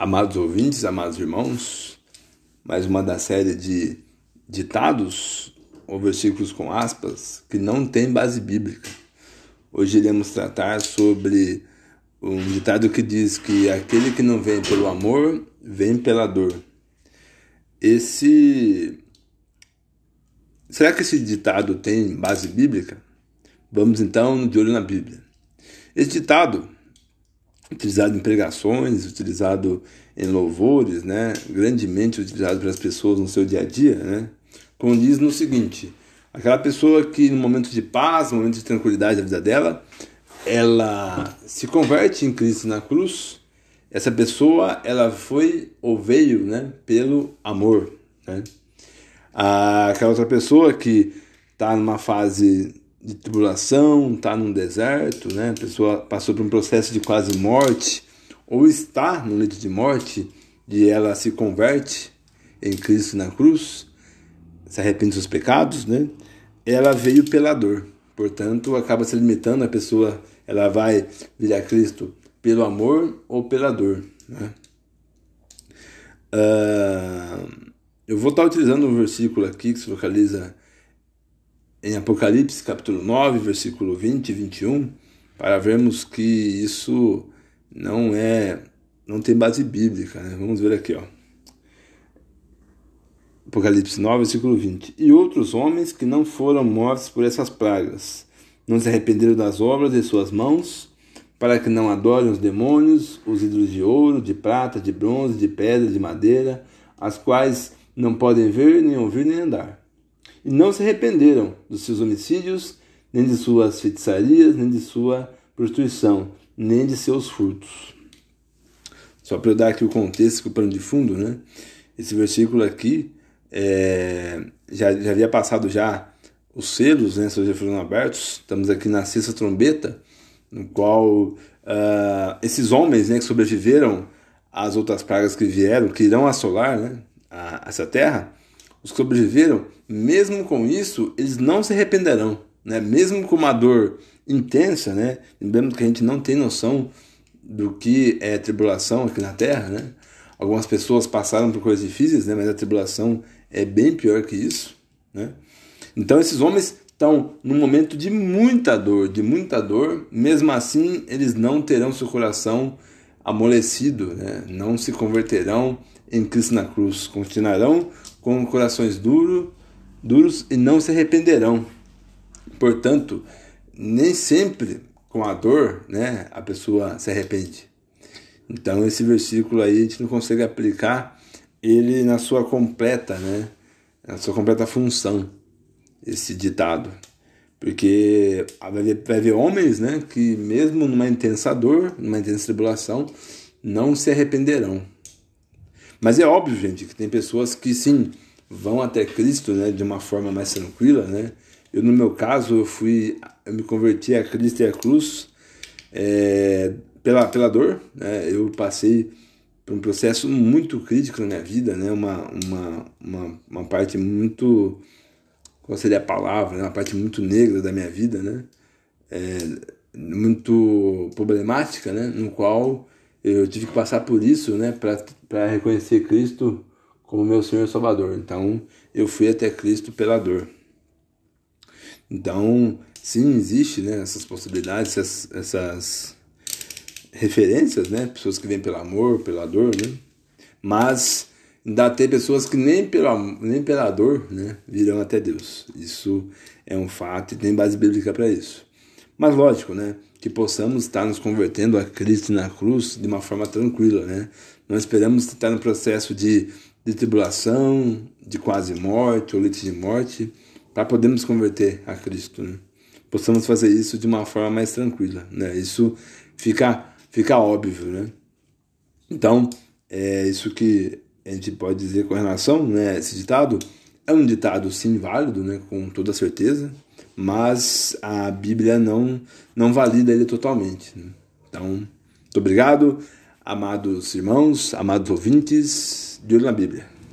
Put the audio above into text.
Amados ouvintes, amados irmãos, mais uma da série de ditados ou versículos com aspas que não tem base bíblica. Hoje iremos tratar sobre um ditado que diz que aquele que não vem pelo amor, vem pela dor. Esse Será que esse ditado tem base bíblica? Vamos então de olho na Bíblia. Esse ditado utilizado em pregações, utilizado em louvores, né? grandemente utilizado pelas pessoas no seu dia a dia, né? diz no seguinte, aquela pessoa que no momento de paz, no momento de tranquilidade da vida dela, ela se converte em Cristo na cruz, essa pessoa ela foi ou veio né, pelo amor. Né? Aquela outra pessoa que está numa fase de tribulação, está num deserto, né? a pessoa passou por um processo de quase morte, ou está no leito de morte, e ela se converte em Cristo na cruz, se arrepende dos seus pecados, né? ela veio pela dor. Portanto, acaba se limitando a pessoa, ela vai vir a Cristo pelo amor ou pela dor. Né? Uh, eu vou estar utilizando um versículo aqui que se localiza em Apocalipse capítulo 9, versículo 20 e 21, para vermos que isso não é não tem base bíblica, né? Vamos ver aqui, ó. Apocalipse 9, versículo 20. E outros homens que não foram mortos por essas pragas, não se arrependeram das obras de suas mãos, para que não adorem os demônios, os ídolos de ouro, de prata, de bronze, de pedra, de madeira, as quais não podem ver, nem ouvir, nem andar e não se arrependeram dos seus homicídios, nem de suas feitiçarias, nem de sua prostituição, nem de seus furtos. Só para eu dar aqui o contexto, o pano de fundo, né? Esse versículo aqui é, já, já havia passado já os selos, né? Já foram abertos. Estamos aqui na sexta trombeta, no qual uh, esses homens, né, que sobreviveram às outras pragas que vieram, que irão assolar, né, a, essa terra, os que sobreviveram, mesmo com isso, eles não se arrependerão, né? Mesmo com uma dor intensa, né? Lembrando que a gente não tem noção do que é tribulação aqui na Terra, né? Algumas pessoas passaram por coisas difíceis, né? Mas a tribulação é bem pior que isso, né? Então esses homens estão num momento de muita dor, de muita dor. Mesmo assim, eles não terão seu coração amolecido, né? Não se converterão em Cristo na cruz, continuarão com corações duro, duros e não se arrependerão. Portanto, nem sempre com a dor, né, a pessoa se arrepende. Então esse versículo aí a gente não consegue aplicar ele na sua completa, né, na sua completa função, esse ditado. Porque vai haver homens, né, que mesmo numa intensa dor, numa intensa tribulação, não se arrependerão. Mas é óbvio, gente, que tem pessoas que sim vão até Cristo, né, de uma forma mais tranquila, né? Eu no meu caso eu fui, eu me converti a Cristo e a cruz é, pela pela dor, né? Eu passei por um processo muito crítico na minha vida, né? Uma uma uma, uma parte muito qual seria a palavra, né? uma parte muito negra da minha vida, né? É, muito problemática, né? No qual eu tive que passar por isso, né, para reconhecer Cristo como meu Senhor e Salvador. Então, eu fui até Cristo pela dor. Então, sim, existe, né, essas possibilidades, essas, essas referências, né, pessoas que vêm pelo amor, pela dor, né? Mas ainda tem pessoas que nem pela, nem pela dor, né, virão até Deus. Isso é um fato e tem base bíblica para isso. Mas lógico, né? Que possamos estar nos convertendo a Cristo na cruz de uma forma tranquila, né? Não esperamos estar no processo de, de tribulação, de quase morte ou leite de morte, para podermos converter a Cristo, né? Possamos fazer isso de uma forma mais tranquila, né? Isso fica, fica óbvio, né? Então, é isso que a gente pode dizer com relação, né? Esse ditado é um ditado sim válido, né? Com toda certeza, mas a Bíblia não, não valida ele totalmente. Né? Então, muito obrigado, amados irmãos, amados ouvintes, de olho na Bíblia.